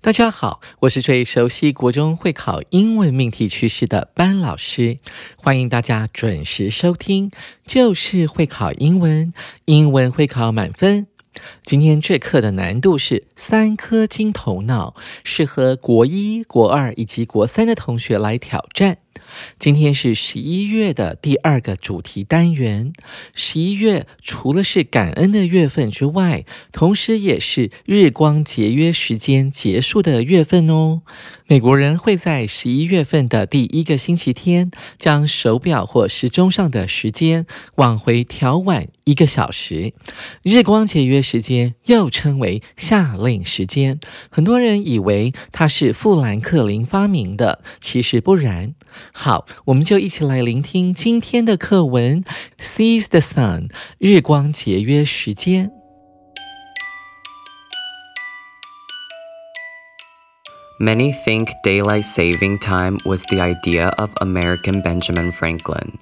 大家好，我是最熟悉国中会考英文命题趋势的班老师，欢迎大家准时收听，就是会考英文，英文会考满分。今天这课的难度是三颗金头脑，适合国一、国二以及国三的同学来挑战。今天是十一月的第二个主题单元。十一月除了是感恩的月份之外，同时也是日光节约时间结束的月份哦。美国人会在十一月份的第一个星期天，将手表或时钟上的时间往回调晚一个小时。日光节约时间又称为夏令时间。很多人以为它是富兰克林发明的，其实不然。好，我们就一起来聆听今天的课文。Seize the sun，日光节约时间。Many think daylight saving time was the idea of American Benjamin Franklin.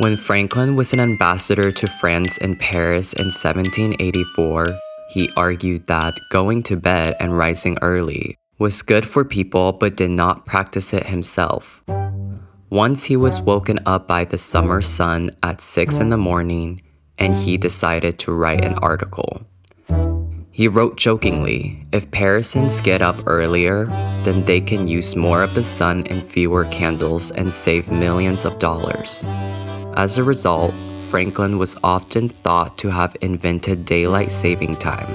When Franklin was an ambassador to France in Paris in 1784, he argued that going to bed and rising early was good for people but did not practice it himself. Once he was woken up by the summer sun at 6 in the morning and he decided to write an article. He wrote jokingly if Parisans get up earlier, then they can use more of the sun and fewer candles and save millions of dollars. As a result, Franklin was often thought to have invented daylight saving time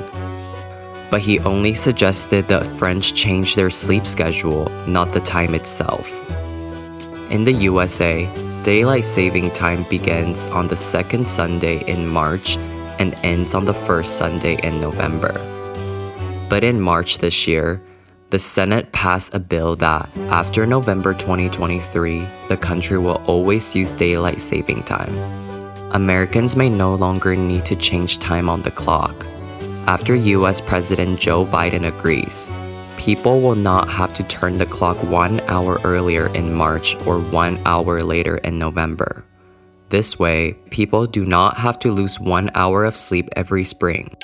but he only suggested the French change their sleep schedule, not the time itself. In the USA, daylight saving time begins on the second Sunday in March and ends on the first Sunday in November. But in March this year, the Senate passed a bill that, after November 2023, the country will always use daylight saving time. Americans may no longer need to change time on the clock after US President Joe Biden agrees, people will not have to turn the clock one hour earlier in March or one hour later in November. This way, people do not have to lose one hour of sleep every spring.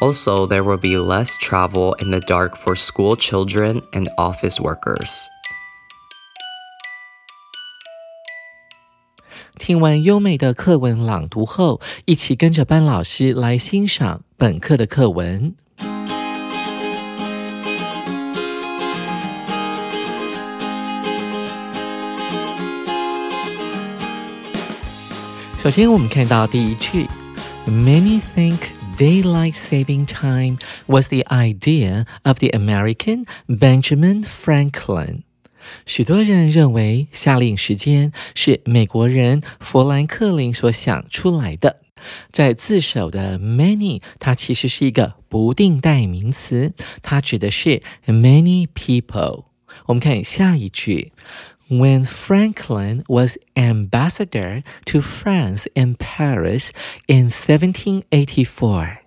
Also, there will be less travel in the dark for school children and office workers. 听完优美的课文朗读后，一起跟着班老师来欣赏本课的课文。 首先，我们看到第一句：Many think daylight saving time was the idea of the American Benjamin Franklin。许多人认为夏令时间是美国人富兰克林所想出来的。在字首的 many，它其实是一个不定代名词，它指的是 many people。我们看下一句：When Franklin was ambassador to France in Paris in 1784。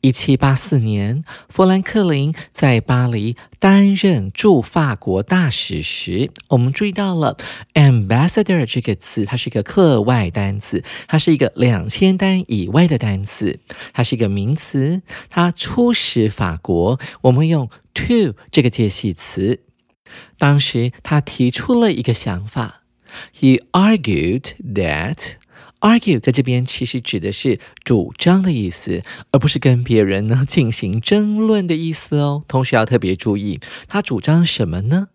一七八四年，富兰克林在巴黎担任驻法国大使时，我们注意到了 ambassador 这个词，它是一个课外单词，它是一个两千单以外的单词，它是一个名词。它出使法国，我们用 to 这个介系词。当时他提出了一个想法，He argued that。argue 在这边其实指的是主张的意思，而不是跟别人呢进行争论的意思哦。同学要特别注意，他主张什么呢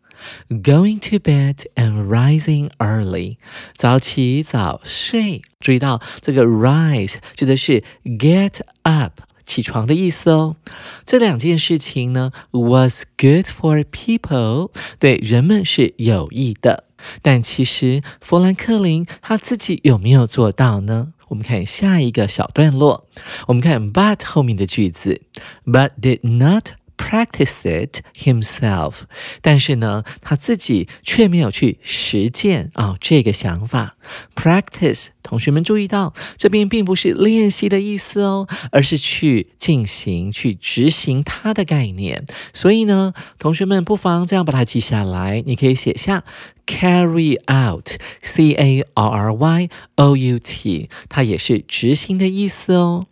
？Going to bed and rising early，早起早睡。注意到这个 rise 指的是 get up 起床的意思哦。这两件事情呢，was good for people，对人们是有益的。但其实，富兰克林他自己有没有做到呢？我们看下一个小段落，我们看 but 后面的句子，but did not practice it himself，但是呢，他自己却没有去实践啊、这个想法。Practice，同学们注意到这边并不是练习的意思哦，而是去进行、去执行它的概念。所以呢，同学们不妨这样把它记下来，你可以写下 carry out，c a r r y o u t，它也是执行的意思哦。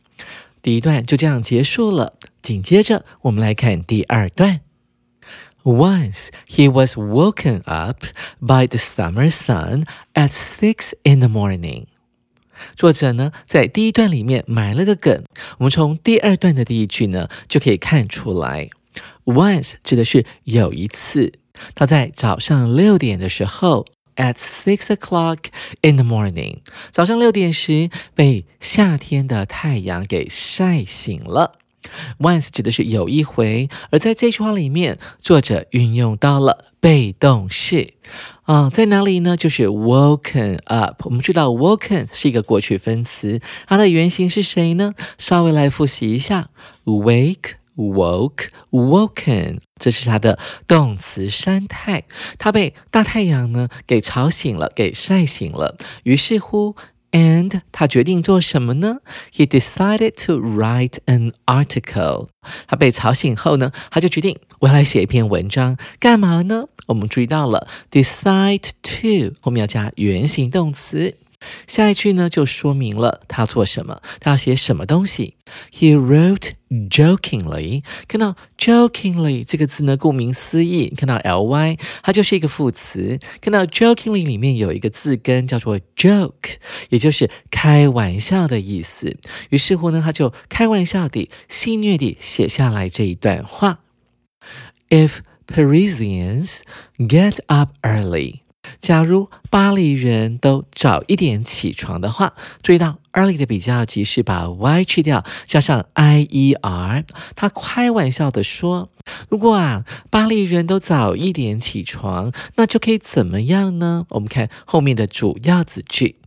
第一段就这样结束了，紧接着我们来看第二段。Once he was woken up by the summer sun at six in the morning. 作者呢，在第一段里面埋了个梗，我们从第二段的第一句呢就可以看出来。Once 指的是有一次，他在早上六点的时候，at six o'clock in the morning，早上六点时被夏天的太阳给晒醒了。Once 指的是有一回，而在这句话里面，作者运用到了被动式啊、在哪里呢？就是 woken up。我们知道 woken 是一个过去分词，它的原型是谁呢？稍微来复习一下：wake、woke、woken，这是它的动词三态。它被大太阳呢给吵醒了，给晒醒了。于是乎。And 他决定做什么呢？He decided to write an article。他被吵醒后呢，他就决定我要来写一篇文章，干嘛呢？我们注意到了 decide to 后面要加原形动词。下一句呢，就说明了他做什么，他要写什么东西。He wrote jokingly。看到 jokingly 这个字呢，顾名思义，看到 ly，它就是一个副词。看到 jokingly 里面有一个字根叫做 joke，也就是开玩笑的意思。于是乎呢，他就开玩笑地、戏谑地写下来这一段话：If Parisians get up early。假如巴黎人都早一点起床的话，注意到 early 的比较级是把 y 去掉，加上 i e r。他开玩笑的说：“如果啊，巴黎人都早一点起床，那就可以怎么样呢？”我们看后面的主要子句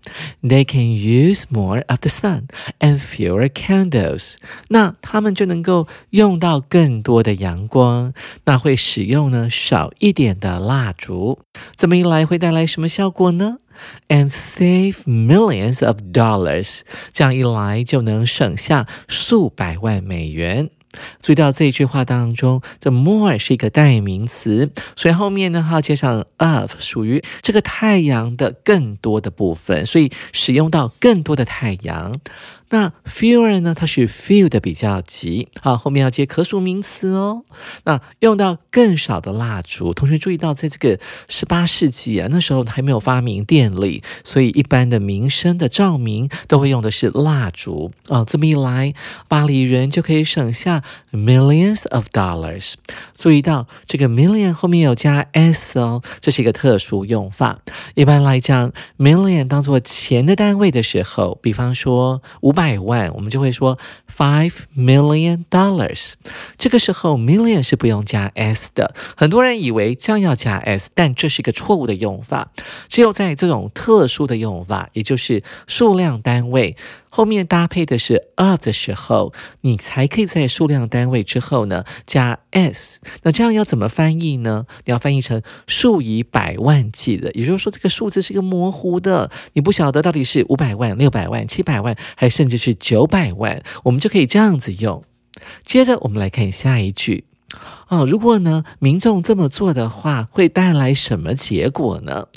：They can use more of the sun and fewer candles。那他们就能够用到更多的阳光，那会使用呢少一点的蜡烛。这么一来，会带来什么效果呢？And save millions of dollars，这样一来就能省下数百万美元。注意到这一句话当中，the more 是一个代名词，所以后面呢还要接上 of，属于这个太阳的更多的部分，所以使用到更多的太阳。那 fewer 呢？它是 few 的比较级，好，后面要接可数名词哦。那用到更少的蜡烛，同学注意到，在这个十八世纪啊，那时候还没有发明电力，所以一般的民生的照明都会用的是蜡烛啊。这么一来，巴黎人就可以省下 millions of dollars。注意到这个 million 后面有加 s 哦，这是一个特殊用法。一般来讲，million 当做钱的单位的时候，比方说五百万，我们就会说 five million dollars。这个时候 million 是不用加 s 的，很多人以为这样要加 s，但这是一个错误的用法。只有在这种特殊的用法，也就是数量单位。后面搭配的是 of 的时候，你才可以在数量单位之后呢加 s。那这样要怎么翻译呢？你要翻译成数以百万计的，也就是说这个数字是一个模糊的，你不晓得到底是五百万、六百万、七百万，还甚至是九百万，我们就可以这样子用。接着我们来看下一句。啊，如果呢，民众这么做的话，会带来什么结果呢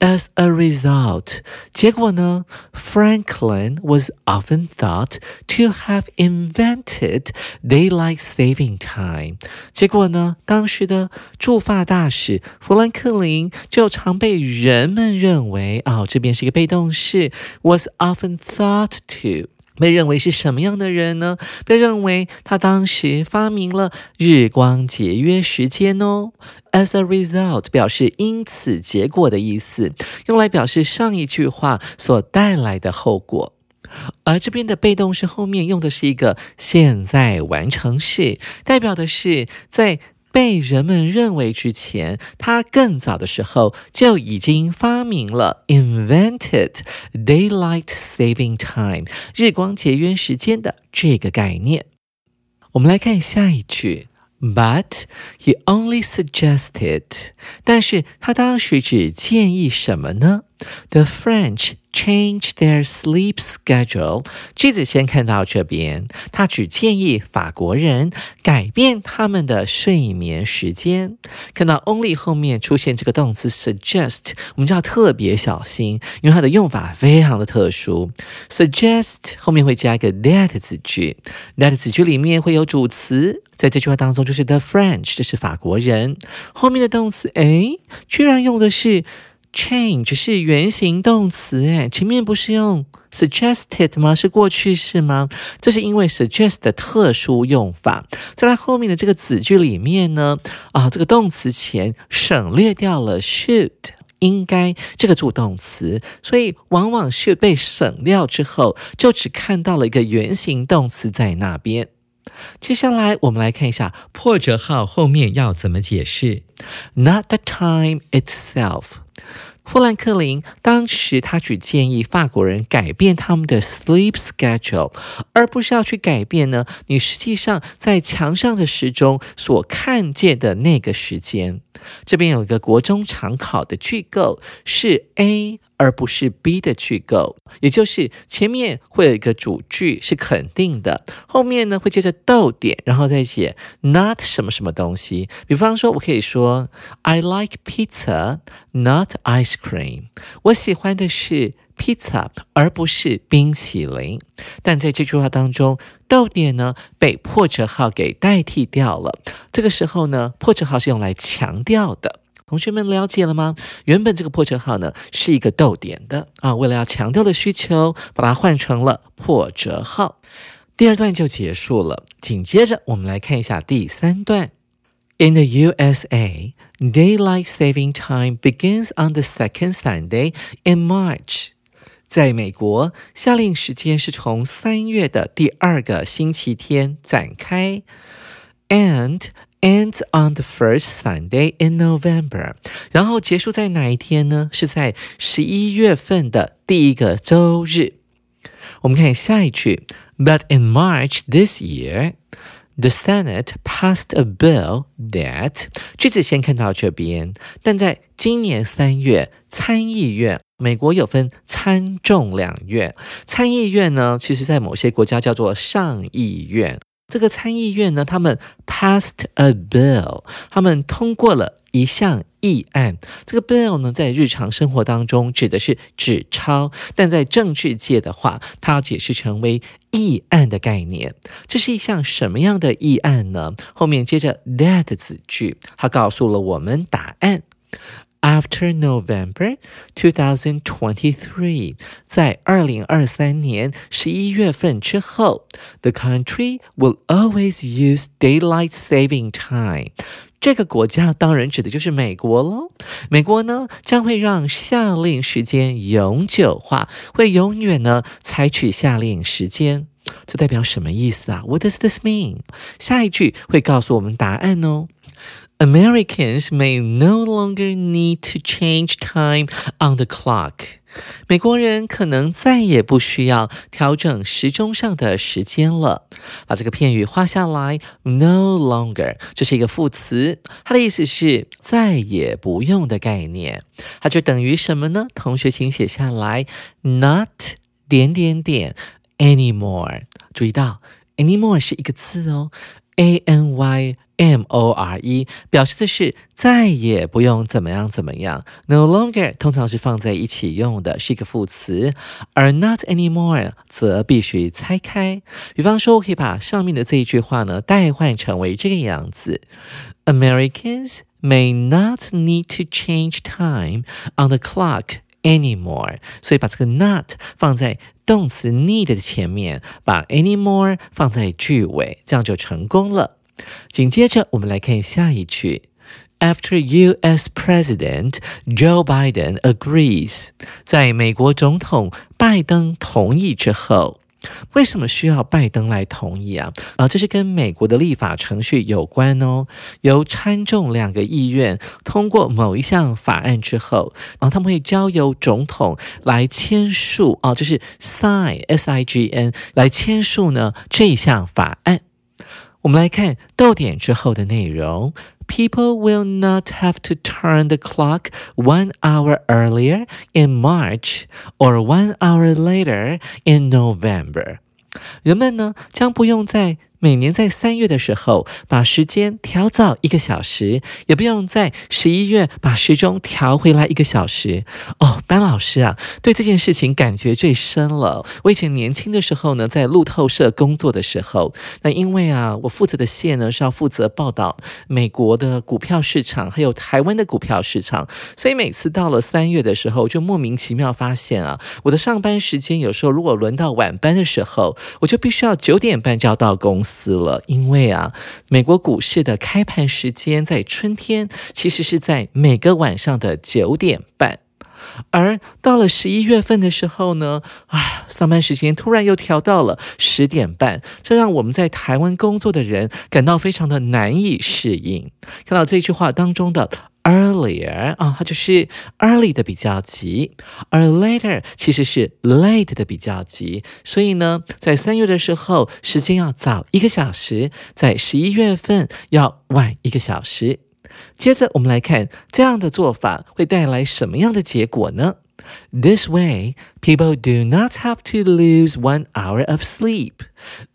？As a result，结果呢，Franklin was often thought to have invented daylight saving time。结果呢，当时的驻法大使富兰克林就常被人们认为，啊、这边是一个被动式，was often thought to。被认为是什么样的人呢？被认为他当时发明了日光节约时间哦。As a result，表示因此结果的意思，用来表示上一句话所带来的后果。而这边的被动式后面用的是一个现在完成式，代表的是在。被人们认为之前，他更早的时候就已经发明了 invented daylight saving time 日光节约时间的这个概念。我们来看下一句 But he only suggested，但是他当时只建议什么呢？The French change their sleep schedule。句子先看到这边，他只建议法国人改变他们的睡眠时间。看到 only 后面出现这个动词 suggest，我们就要特别小心，因为它的用法非常的特殊。Suggest 后面会加一个 that 子句，that 子句里面会有主词。在这句话当中，就是 the French，这是法国人。后面的动词，哎，居然用的是 change，是原形动词，哎，前面不是用 suggested 吗？是过去式吗？这是因为 suggest 的特殊用法。在它后面的这个子句里面呢，啊，这个动词前省略掉了 should，应该这个助动词，所以往往是被省掉之后，就只看到了一个原形动词在那边。接下来，我们来看一下破折号后面要怎么解释。Not the time itself。富兰克林当时他只建议法国人改变他们的 sleep schedule，而不是要去改变呢你实际上在墙上的时钟所看见的那个时间。这边有一个国中常考的句构是 A 而不是 B 的句构，也就是前面会有一个主句是肯定的，后面呢会接着逗点，然后再写 not 什么什么东西。比方说，我可以说 I like pizza, not ice cream。我喜欢的是 pizza 而不是冰淇淋。但在这句话当中，逗点呢被破折号给代替掉了。这个时候呢，破折号是用来强调的。同学们了解了吗？原本这个破折号呢是一个逗点的啊，为了要强调的需求，把它换成了破折号。第二段就结束了。紧接着我们来看一下第三段。In the USA, daylight saving time begins on the second Sunday in March. 在美国，夏令时间是从三月的第二个星期天展开，and end on the first Sunday in November。然后结束在哪一天呢？是在十一月份的第一个周日。我们看下一句，But in March this year。The Senate passed a bill that 句子先看到这边，但在今年三月，参议院，美国有分参众两院，参议院呢，其实在某些国家叫做上议院。这个参议院呢，他们 passed a bill，他们通过了一项议案。这个 bill 呢，在日常生活当中指的是纸钞，但在政治界的话，它要解释成为议案的概念。这是一项什么样的议案呢？后面接着 that 子句，它告诉了我们答案。After November 2023，在二零二三年十一月份之后，the country will always use daylight saving time。这个国家当然指的就是美国喽。美国呢将会让夏令时间永久化，会永远呢采取夏令时间。这代表什么意思啊？What does this mean？下一句会告诉我们答案哦。Americans may no longer need to change time on the clock. 美国人可能再也不需要调整时钟上的时间了。把这个片语画下来，no longer，这是一个副词，它的意思是再也不用的概念。它就等于什么呢？同学，请写下来，not 点点点 anymore。注意到，anymore 是一个字哦 ，a n y。M O R E 表示的是再也不用怎么样怎么样，no longer 通常是放在一起用的，是一个副词，而 not anymore 则必须拆开。比方说，我可以把上面的这一句话呢代换成为这个样子：Americans may not need to change time on the clock anymore。所以把这个 not 放在动词 need 的前面，把 anymore 放在句尾，这样就成功了。紧接着，我们来看下一句。After U.S. President Joe Biden agrees，在美国总统拜登同意之后， 为什么需要拜登来同意啊？啊，这是跟美国的立法程序有关哦。由参众两个议院通过某一项法案之后，啊，他们会交由总统来签署啊，就是 sign S I G N 来签署呢这一项法案。我们来看逗点之后的内容。People will not have to turn the clock one hour earlier in March or one hour later in November. 人们呢将不用在 每年在三月的时候把时间调早一个小时，也不用在十一月把时钟调回来一个小时。哦，班老师啊，对这件事情感觉最深了。我以前年轻的时候呢，在路透社工作的时候，那因为啊，我负责的线呢是要负责报道美国的股票市场，还有台湾的股票市场，所以每次到了三月的时候，就莫名其妙发现啊，我的上班时间有时候如果轮到晚班的时候，我就必须要九点半就要到公司。死了，因为啊，美国股市的开盘时间在春天，其实是在每个晚上的九点半，而到了十一月份的时候呢，啊，上班时间突然又调到了十点半，这让我们在台湾工作的人感到非常的难以适应。看到这句话当中的。Earlier 啊，它就是 early 的比较级，而 later 其实是 late 的比较级。所以呢，在三月的时候，时间要早一个小时；在十一月份要晚一个小时。接着，我们来看这样的做法会带来什么样的结果呢？This way, people do not have to lose one hour of sleep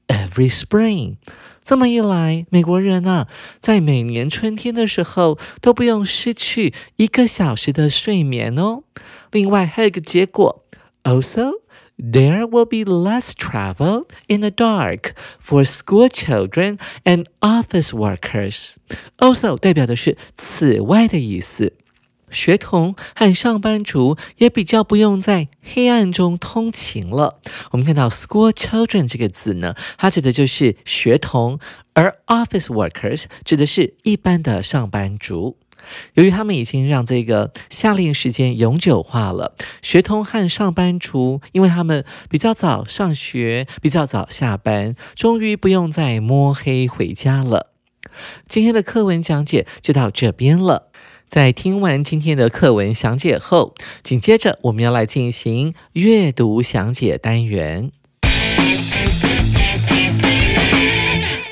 every spring. 这么一来，美国人啊，在每年春天的时候都不用失去一个小时的睡眠哦。另外还有一个结果，Also there will be less travel in the dark for school children and office workers. Also 代表的是此外的意思。学童和上班族也比较不用在黑暗中通勤了。我们看到 school children 这个字呢，它指的就是学童，而 office workers 指的是一般的上班族。由于他们已经让这个夏令时间永久化了，学童和上班族，因为他们比较早上学，比较早下班，终于不用再摸黑回家了。今天的课文讲解就到这边了。在听完今天的课文详解后，紧接着我们要来进行阅读详解单元。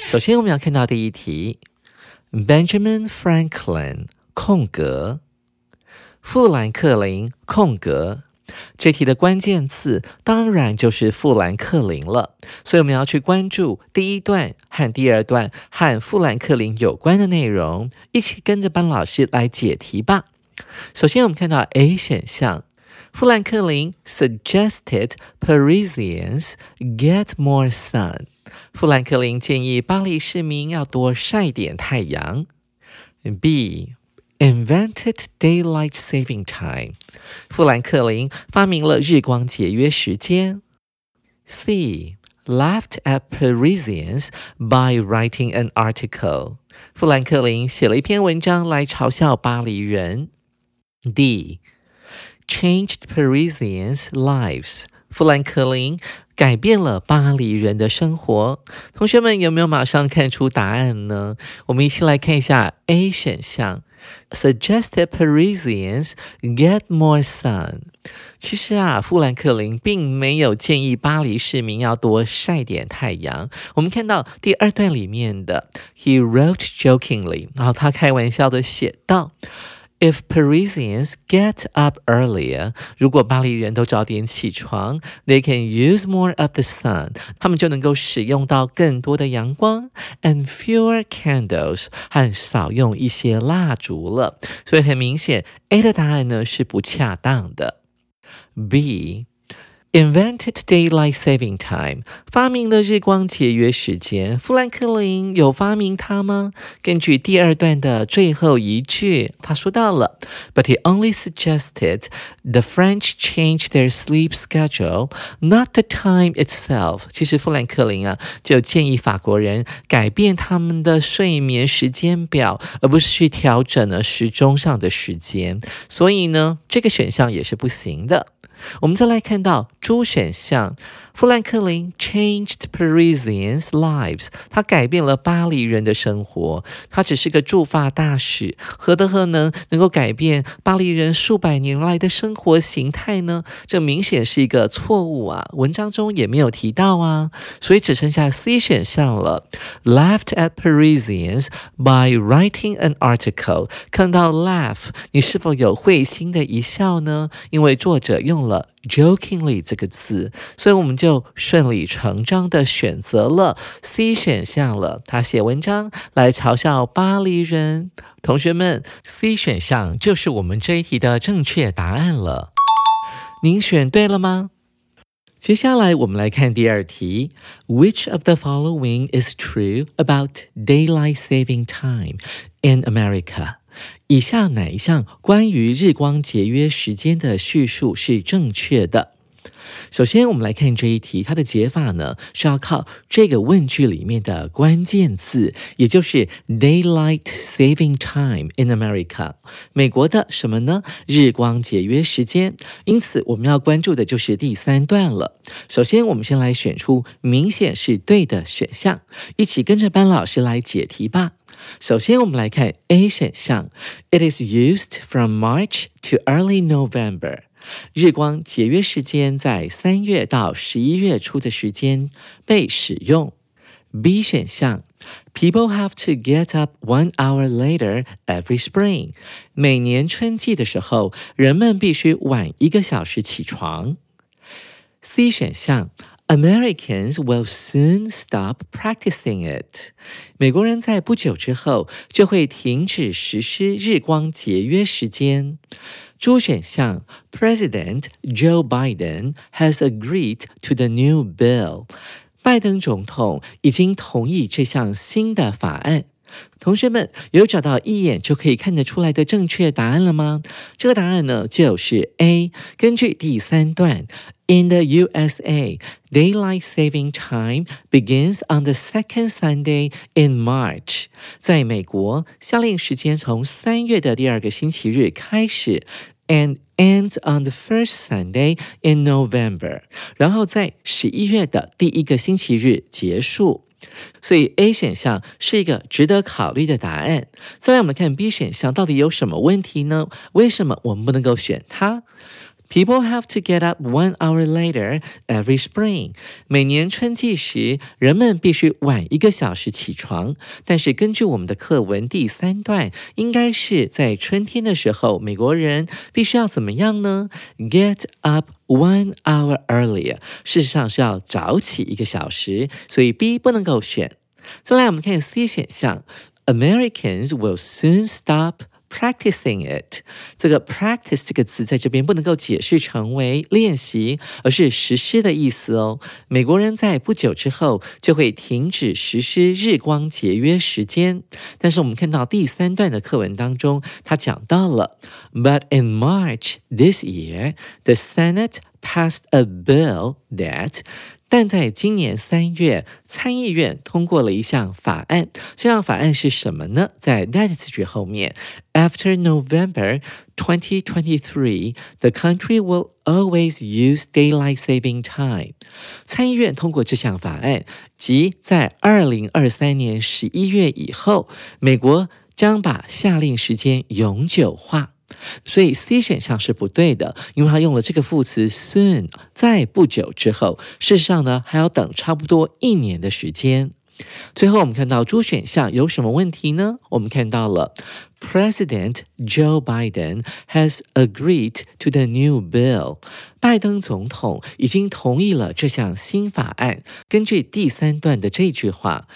首先，我们要看到第一题：Benjamin Franklin 空格，富兰克林空格。这题的关键词当然就是富兰克林了，所以我们要去关注第一段和第二段和富兰克林有关的内容，一起跟着班老师来解题吧。首先，我们看到 A 选项，富兰克林 suggested Parisians get more sun。富兰克林建议巴黎市民要多晒点太阳。B invented daylight saving time。富兰克林发明了日光节约时间。C laughed at Parisians by writing an article。富兰克林写了一篇文章来嘲笑巴黎人。D changed Parisians' lives。富兰克林改变了巴黎人的生活。同学们有没有马上看出答案呢？我们一起来看一下 A 选项。Suggested Parisians get more sun。其实啊，富兰克林并没有建议巴黎市民要多晒点太阳。我们看到第二段里面的，He wrote jokingly，然后他开玩笑的写道。If Parisians get up earlier，如果巴黎人都早点起床，they can use more of the sun，他们就能够使用到更多的阳光，and fewer candles，和少用一些蜡烛了。所以很明显，A 的答案呢是不恰当的。B。 Invented daylight saving time，发明了日光节约时间。富兰克林有发明它吗？根据第二段的最后一句，他说到了，But he only suggested the French change their sleep schedule, not the time itself。其实富兰克林啊，就建议法国人改变他们的睡眠时间表，而不是去调整了时钟上的时间。所以呢，这个选项也是不行的。我们再来看到 D 选项。富兰克林 changed Parisians' lives，他改变了巴黎人的生活。他只是个驻法大使，何德何能能够改变巴黎人数百年来的生活形态呢？这明显是一个错误啊！文章中也没有提到啊，所以只剩下 C 选项了。Laughed at Parisians by writing an article。看到 laugh，你是否有会心的一笑呢？因为作者用了。Jokingly 这个词，所以我们就顺理成章的选择了 C 选项了。他写文章来嘲笑巴黎人，同学们，C 选项就是我们这一题的正确答案了。您选对了吗？接下来我们来看第二题：Which of the following is true about daylight saving time in America？以下哪一项关于日光节约时间的叙述是正确的？首先，我们来看这一题，它的解法呢是要靠这个问句里面的关键字，也就是 daylight saving time in America，美国的什么呢？日光节约时间。因此，我们要关注的就是第三段了。首先，我们先来选出明显是对的选项，一起跟着班老师来解题吧。首先，我们来看 A 选项，It is used from March to early November。日光节约时间在三月到十一月初的时间被使用。B 选项，People have to get up one hour later every spring。每年春季的时候，人们必须晚一个小时起床。C 选项。Americans will soon stop practicing it。美国人在不久之后就会停止实施日光节约时间。猪选项，President Joe Biden has agreed to the new bill。拜登总统已经同意这项新的法案。 同学们有找到一眼就可以看得出来的正确答案了吗？这个答案呢就是 A。根据第三段，In the USA, daylight saving time begins on the second Sunday in March。在美国，夏令时间从三月的第二个星期日开始，and ends on the first Sunday in November。然后在十一月的第一个星期日结束。所以 A 选项是一个值得考虑的答案。再来，我们看 B 选项到底有什么问题呢？为什么我们不能够选它？People have to get up one hour later every spring。每年春季时，人们必须晚一个小时起床。但是根据我们的课文第三段，应该是在春天的时候，美国人必须要怎么样呢？Get up one hour earlier。事实上是要早起一个小时，所以 B 不能够选。再来，我们看 C 选项，Americans will soon stop。Practicing it，这个 practice 这个词在这边不能够解释成为练习，而是实施的意思哦。美国人在不久之后就会停止实施日光节约时间。但是我们看到第三段的课文当中，他讲到了，But in March this year, the Senate passed a bill that 但在今年三月，参议院通过了一项法案。这项法案是什么呢？在 that 词句后面，After November 2023, the country will always use daylight saving time。参议院通过这项法案，即在二零二三年十一月以后，美国将把夏令时间永久化。所以 C 选项是不对的，因为它用了这个副词 soon，在不久之后。事实上呢，还要等差不多一年的时间。最后我们看到 D 选项有什么问题呢？我们看到了 President Joe Biden has agreed to the new bill。拜登总统已经同意了这项新法案。根据第三段的这句话。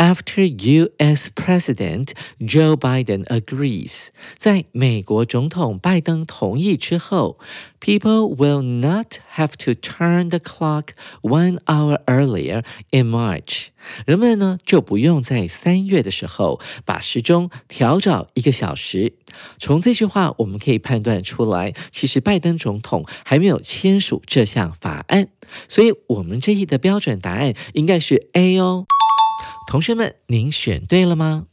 After U.S. President Joe Biden agrees，在美国总统拜登同意之后，people will not have to turn the clock one hour earlier in March。人们呢就不用在三月的时候把时钟调早一个小时。从这句话我们可以判断出来，其实拜登总统还没有签署这项法案，所以我们这一的标准答案应该是 A 哦。同学们，您选对了吗？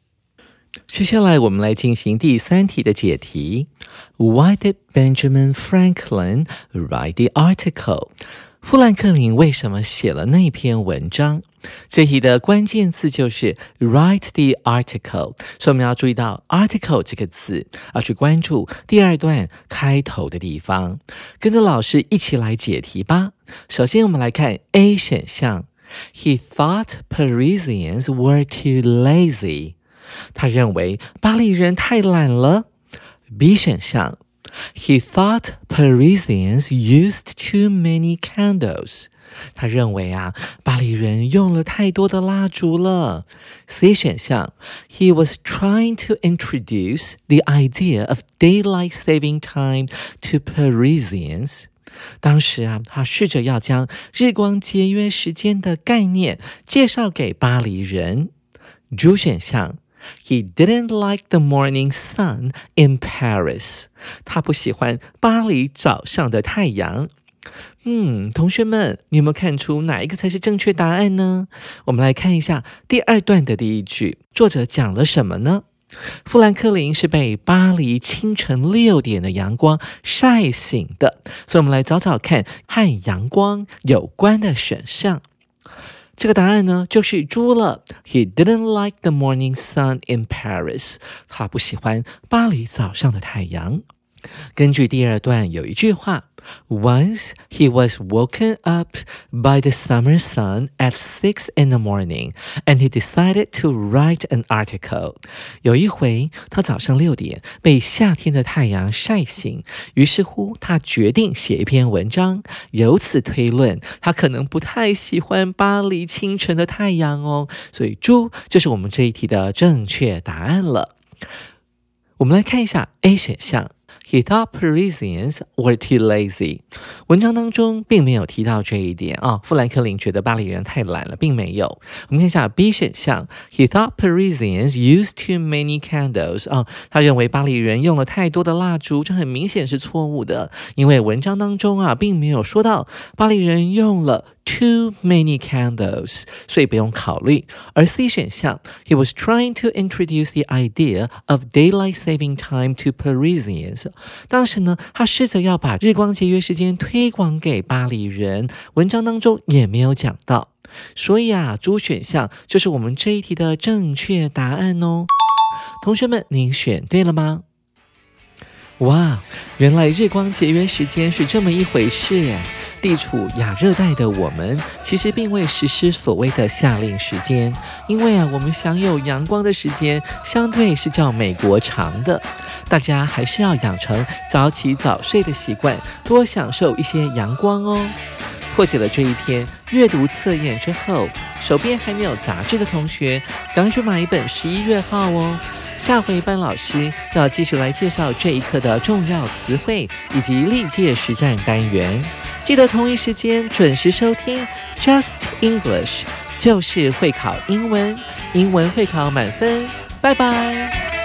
接下来我们来进行第三题的解题。Why did Benjamin Franklin write the article？富兰克林为什么写了那篇文章？这题的关键字就是 write the article，所以我们要注意到 article 这个字，要去关注第二段开头的地方。跟着老师一起来解题吧。首先，我们来看 A 选项 ，He thought Parisians were too lazy。他认为巴黎人太懒了。B 选项，He thought Parisians used too many candles。他认为啊，巴黎人用了太多的蜡烛了。C 选项，He was trying to introduce the idea of daylight saving time to Parisians。 当时啊，他试着要将日光节约时间的概念介绍给巴黎人。D 选项，He didn't like the morning sun in Paris。他不喜欢巴黎早上的太阳。嗯，同学们，你有没有看出哪一个才是正确答案呢？我们来看一下第二段的第一句，作者讲了什么呢？富兰克林是被巴黎清晨六点的阳光晒醒的，所以我们来找找看和阳光有关的选项。这个答案呢，就是猪了。He didn't like the morning sun in Paris。他不喜欢巴黎早上的太阳。根据第二段有一句话。Once he was woken up by the summer sun at six in the morning, and he decided to write an article. 有一回，他早上六点被夏天的太阳晒醒，于是乎他决定写一篇文章。由此推论，他可能不太喜欢巴黎清晨的太阳哦。所以，猪就是我们这一题的正确答案了。我们来看一下 A 选项。He thought Parisians were too lazy。文章当中并没有提到这一点啊。富兰克林觉得巴黎人太懒了，并没有。我们看一下 B 选项，He thought Parisians used too many candles。啊，他认为巴黎人用了太多的蜡烛，这很明显是错误的，因为文章当中啊并没有说到巴黎人用了。Too many candles，所以不用考虑。而 C 选项，He was trying to introduce the idea of daylight saving time to Parisians。当时呢，他试着要把日光节约时间推广给巴黎人，文章当中也没有讲到。所以啊，猪选项就是我们这一题的正确答案哦。同学们，您选对了吗？哇，原来日光节约时间是这么一回事耶！地处亚热带的我们，其实并未实施所谓的夏令时间，因为啊，我们享有阳光的时间相对是较美国长的。大家还是要养成早起早睡的习惯，多享受一些阳光哦。破解了这一篇阅读测验之后，手边还没有杂志的同学，赶快去买一本《十一月号》哦。下回班老师要继续来介绍这一课的重要词汇以及历届实战单元，记得同一时间准时收听 Just English，就是会考英文，英文会考满分，拜拜。